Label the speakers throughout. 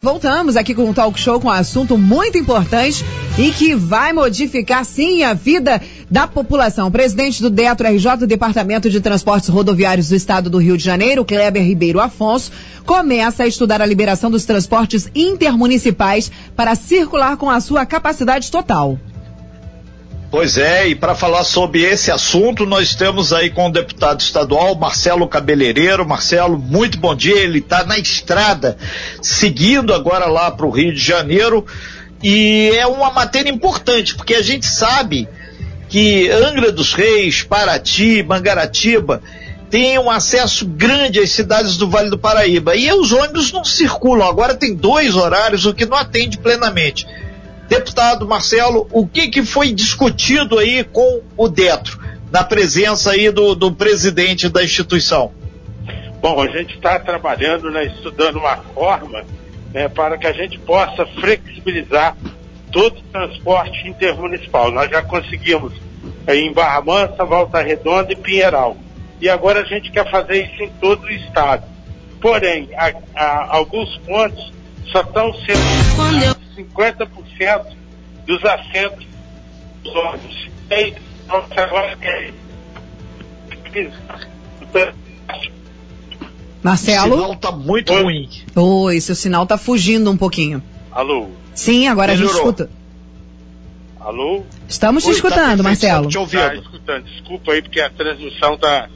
Speaker 1: Voltamos aqui com um talk show com um assunto muito importante e que vai modificar sim a vida da população. Presidente do DETRO RJ, Departamento de Transportes Rodoviários do Estado do Rio de Janeiro, Kleber Ribeiro Afonso, começa a estudar a liberação dos transportes intermunicipais para circular com a sua capacidade total.
Speaker 2: Pois é, e para falar sobre esse assunto, nós estamos aí com o deputado estadual Marcelo Cabeleireiro. Marcelo, muito bom dia. Ele está na estrada, seguindo agora lá para o Rio de Janeiro. E é uma matéria importante, porque a gente sabe que Angra dos Reis, Paraty, Mangaratiba tem um acesso grande às cidades do Vale do Paraíba. E os ônibus não circulam. Agora tem dois horários, o que não atende plenamente. Deputado Marcelo, o que, que foi discutido aí com o Detro, na presença aí do, do presidente da instituição?
Speaker 3: Bom, a gente está trabalhando, né, estudando uma forma né, para que a gente possa flexibilizar todo o transporte intermunicipal. Nós já conseguimos em Barra Mansa, Volta Redonda e Pinheiral. E agora a gente quer fazer isso em todo o estado. Porém, a, a, alguns pontos só estão sendo 50% dos assentos dos ônibus.
Speaker 1: Marcelo?
Speaker 2: O sinal está muito Oi. ruim.
Speaker 1: Oi, seu sinal está fugindo um pouquinho.
Speaker 3: Alô?
Speaker 1: Sim, agora Melhorou. a gente escuta.
Speaker 3: Alô?
Speaker 1: Estamos te Oi, tá escutando, tá Marcelo.
Speaker 3: Te ouvindo. Tá escutando. Desculpa aí, porque a transmissão tá.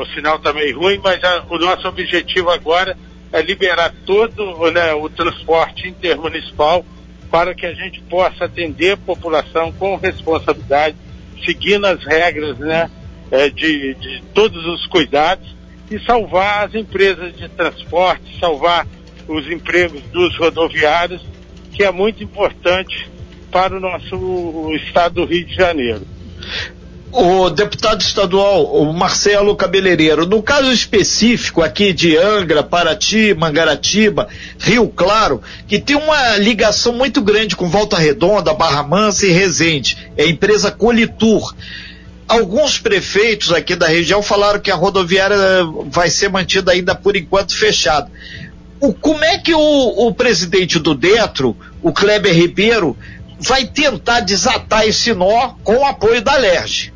Speaker 3: o sinal está meio ruim, mas a, o nosso objetivo agora é liberar todo né, o transporte intermunicipal para que a gente possa atender a população com responsabilidade, seguindo as regras né, é, de, de todos os cuidados e salvar as empresas de transporte, salvar os empregos dos rodoviários, que é muito importante para o nosso estado do Rio de Janeiro
Speaker 2: o deputado estadual, o Marcelo Cabeleireiro, no caso específico aqui de Angra, Paraty, Mangaratiba, Rio Claro, que tem uma ligação muito grande com Volta Redonda, Barra Mansa e Resende, é a empresa Colitur. Alguns prefeitos aqui da região falaram que a rodoviária vai ser mantida ainda por enquanto fechada. O, como é que o, o presidente do Detro, o Kleber Ribeiro, vai tentar desatar esse nó com o apoio da LERJ?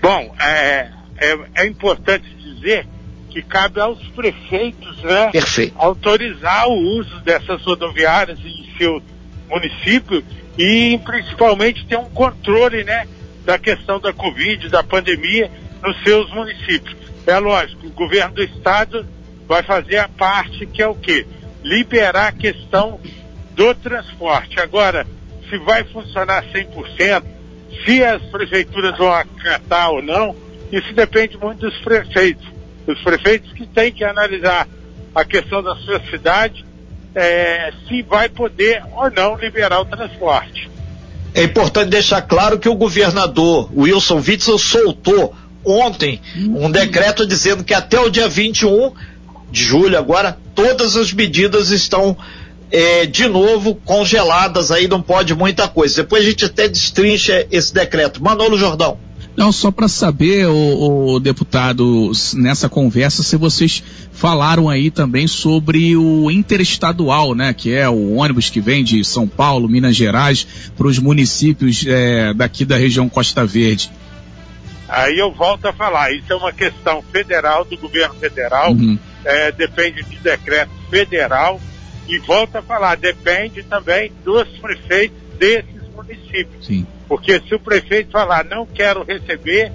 Speaker 3: Bom, é, é, é, importante dizer que cabe aos prefeitos né, autorizar o uso dessas rodoviárias em seu município e principalmente ter um controle né, da questão da Covid, da pandemia nos seus municípios. É lógico, o governo do estado vai fazer a parte que é o quê? Liberar a questão do transporte. Agora, se vai funcionar 100%, se as prefeituras vão acatar ou não, isso depende muito dos prefeitos. Os prefeitos que têm que analisar a questão da sua cidade, é, se vai poder ou não liberar o transporte.
Speaker 2: É importante deixar claro que o governador Wilson Witzel soltou ontem um decreto dizendo que até o dia 21 de julho agora todas as medidas estão é, de novo congeladas aí, não pode muita coisa. Depois a gente até destrincha esse decreto. Manolo Jordão.
Speaker 4: Não, só para saber, o, o, deputado, nessa conversa, se vocês falaram aí também sobre o interestadual, né? Que é o ônibus que vem de São Paulo, Minas Gerais, para os municípios é, daqui da região Costa Verde.
Speaker 3: Aí eu volto a falar, isso é uma questão federal, do governo federal, uhum. é, depende de decreto federal, e volta a falar, depende também dos prefeitos desses municípios. Sim. Porque se o prefeito falar não quero receber,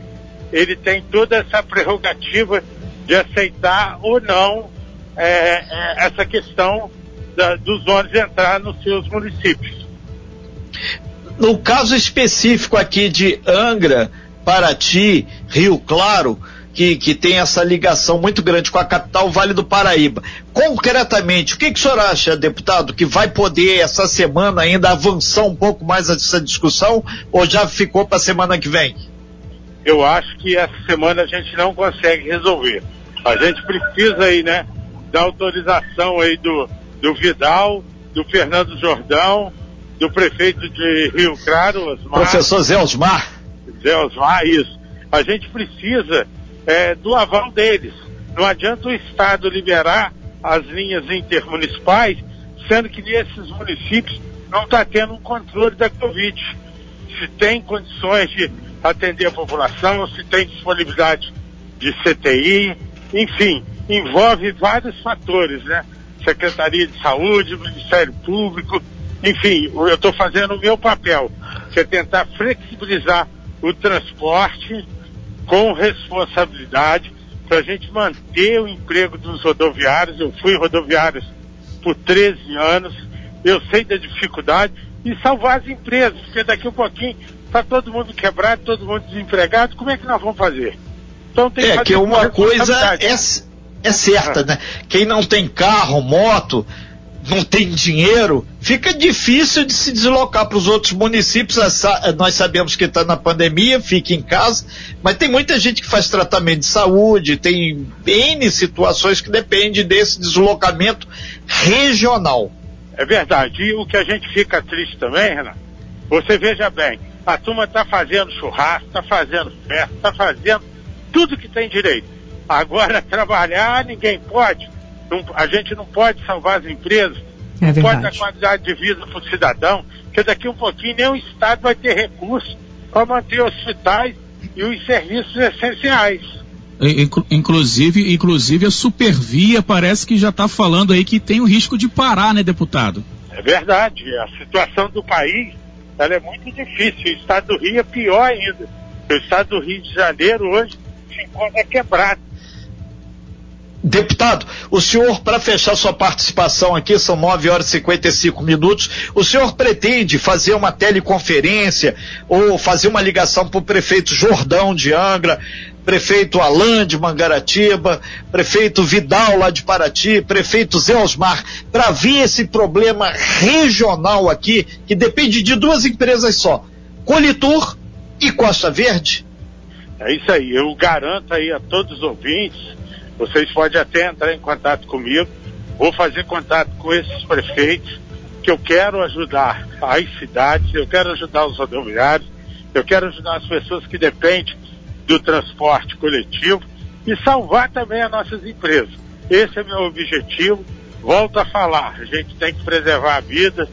Speaker 3: ele tem toda essa prerrogativa de aceitar ou não é, é, essa questão da, dos ônibus entrar nos seus municípios.
Speaker 2: No caso específico aqui de Angra, Paraty, Rio Claro, que, que tem essa ligação muito grande com a capital Vale do Paraíba. Concretamente, o que, que o senhor acha, deputado, que vai poder essa semana ainda avançar um pouco mais essa discussão ou já ficou para a semana que vem?
Speaker 3: Eu acho que essa semana a gente não consegue resolver. A gente precisa aí, né, da autorização aí do, do Vidal, do Fernando Jordão, do prefeito de Rio Claro,
Speaker 2: Osmar. Professor Zé Osmar.
Speaker 3: Zé Osmar, isso. A gente precisa é, do aval deles. Não adianta o Estado liberar as linhas intermunicipais sendo que nesses municípios não está tendo um controle da Covid. Se tem condições de atender a população, se tem disponibilidade de CTI, enfim, envolve vários fatores, né? Secretaria de Saúde, Ministério Público, enfim, eu estou fazendo o meu papel, que é tentar flexibilizar o transporte com responsabilidade para a gente manter o emprego dos rodoviários. Eu fui rodoviário por 13 anos, eu sei da dificuldade e salvar as empresas, porque daqui a um pouquinho está todo mundo quebrado, todo mundo desempregado, como é que nós vamos fazer?
Speaker 2: Então tem é que, que uma coisa é, é certa, né? Quem não tem carro, moto, não tem dinheiro, fica difícil de se deslocar para os outros municípios. Nós sabemos que está na pandemia, fica em casa, mas tem muita gente que faz tratamento de saúde, tem N situações que depende desse deslocamento regional.
Speaker 3: É verdade. E o que a gente fica triste também, Renato, você veja bem, a turma está fazendo churrasco, está fazendo festa, está fazendo tudo que tem direito. Agora trabalhar ninguém pode. Não, a gente não pode salvar as empresas, é não pode dar qualidade de vida para o cidadão, porque daqui um pouquinho nem o Estado vai ter recursos para manter hospitais e os serviços essenciais.
Speaker 4: Inclusive, inclusive a Supervia parece que já está falando aí que tem o risco de parar, né, deputado?
Speaker 3: É verdade. A situação do país ela é muito difícil. O estado do Rio é pior ainda. O estado do Rio de Janeiro hoje se encontra quebrado.
Speaker 2: Deputado, o senhor, para fechar sua participação aqui, são 9 horas e 55 minutos, o senhor pretende fazer uma teleconferência ou fazer uma ligação para o prefeito Jordão de Angra, prefeito Alain de Mangaratiba, prefeito Vidal lá de Paraty, prefeito Zé Osmar, para ver esse problema regional aqui, que depende de duas empresas só, Colitur e Costa Verde?
Speaker 3: É isso aí, eu garanto aí a todos os ouvintes vocês podem até entrar em contato comigo, vou fazer contato com esses prefeitos, que eu quero ajudar as cidades, eu quero ajudar os rodoviários, eu quero ajudar as pessoas que dependem do transporte coletivo e salvar também as nossas empresas. Esse é meu objetivo. Volto a falar, a gente tem que preservar a vida,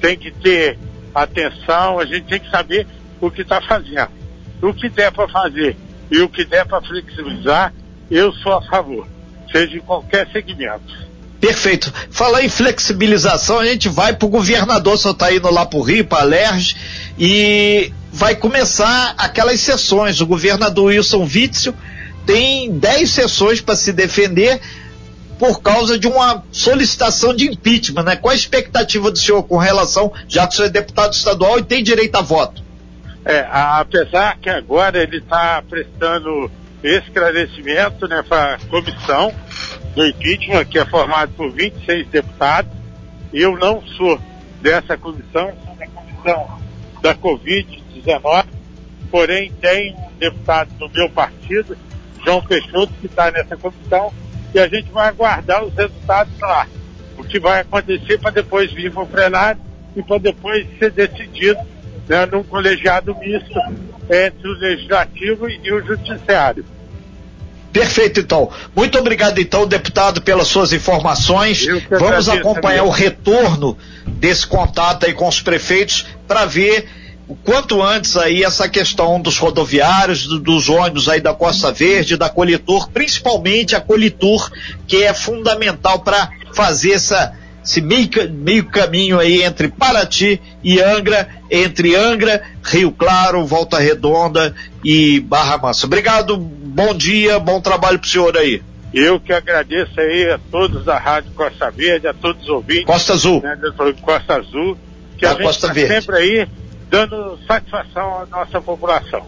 Speaker 3: tem que ter atenção, a gente tem que saber o que está fazendo. O que der para fazer e o que der para flexibilizar, eu sou a favor, seja em qualquer segmento.
Speaker 2: Perfeito. Falar em flexibilização, a gente vai para o governador, só está indo lá para o Rio, para a Lerge, e vai começar aquelas sessões. O governador Wilson Witzel tem 10 sessões para se defender por causa de uma solicitação de impeachment, né? Qual a expectativa do senhor com relação, já que o senhor é deputado estadual e tem direito a voto?
Speaker 3: É, apesar que agora ele está prestando esclarecimento né, para a comissão do impeachment, que é formado por 26 deputados. Eu não sou dessa comissão, sou da comissão da Covid-19, porém tem um deputado do meu partido, João Peixoto, que está nessa comissão, e a gente vai aguardar os resultados lá. O que vai acontecer para depois vir para o plenário e para depois ser decidido né, num colegiado misto entre o legislativo e o judiciário.
Speaker 2: Perfeito, então. Muito obrigado, então, deputado, pelas suas informações. Vamos acompanhar também. o retorno desse contato aí com os prefeitos para ver o quanto antes aí essa questão dos rodoviários, do, dos ônibus aí da Costa Verde, da Colitur, principalmente a Colitur, que é fundamental para fazer essa esse meio, meio caminho aí entre Paraty e Angra, entre Angra, Rio Claro, Volta Redonda e Barra Mansa. Obrigado, bom dia, bom trabalho pro senhor aí.
Speaker 3: Eu que agradeço aí a todos da Rádio Costa Verde, a todos os ouvintes.
Speaker 2: Costa Azul.
Speaker 3: Né, Costa Azul, que da a gente está sempre aí dando satisfação à nossa população.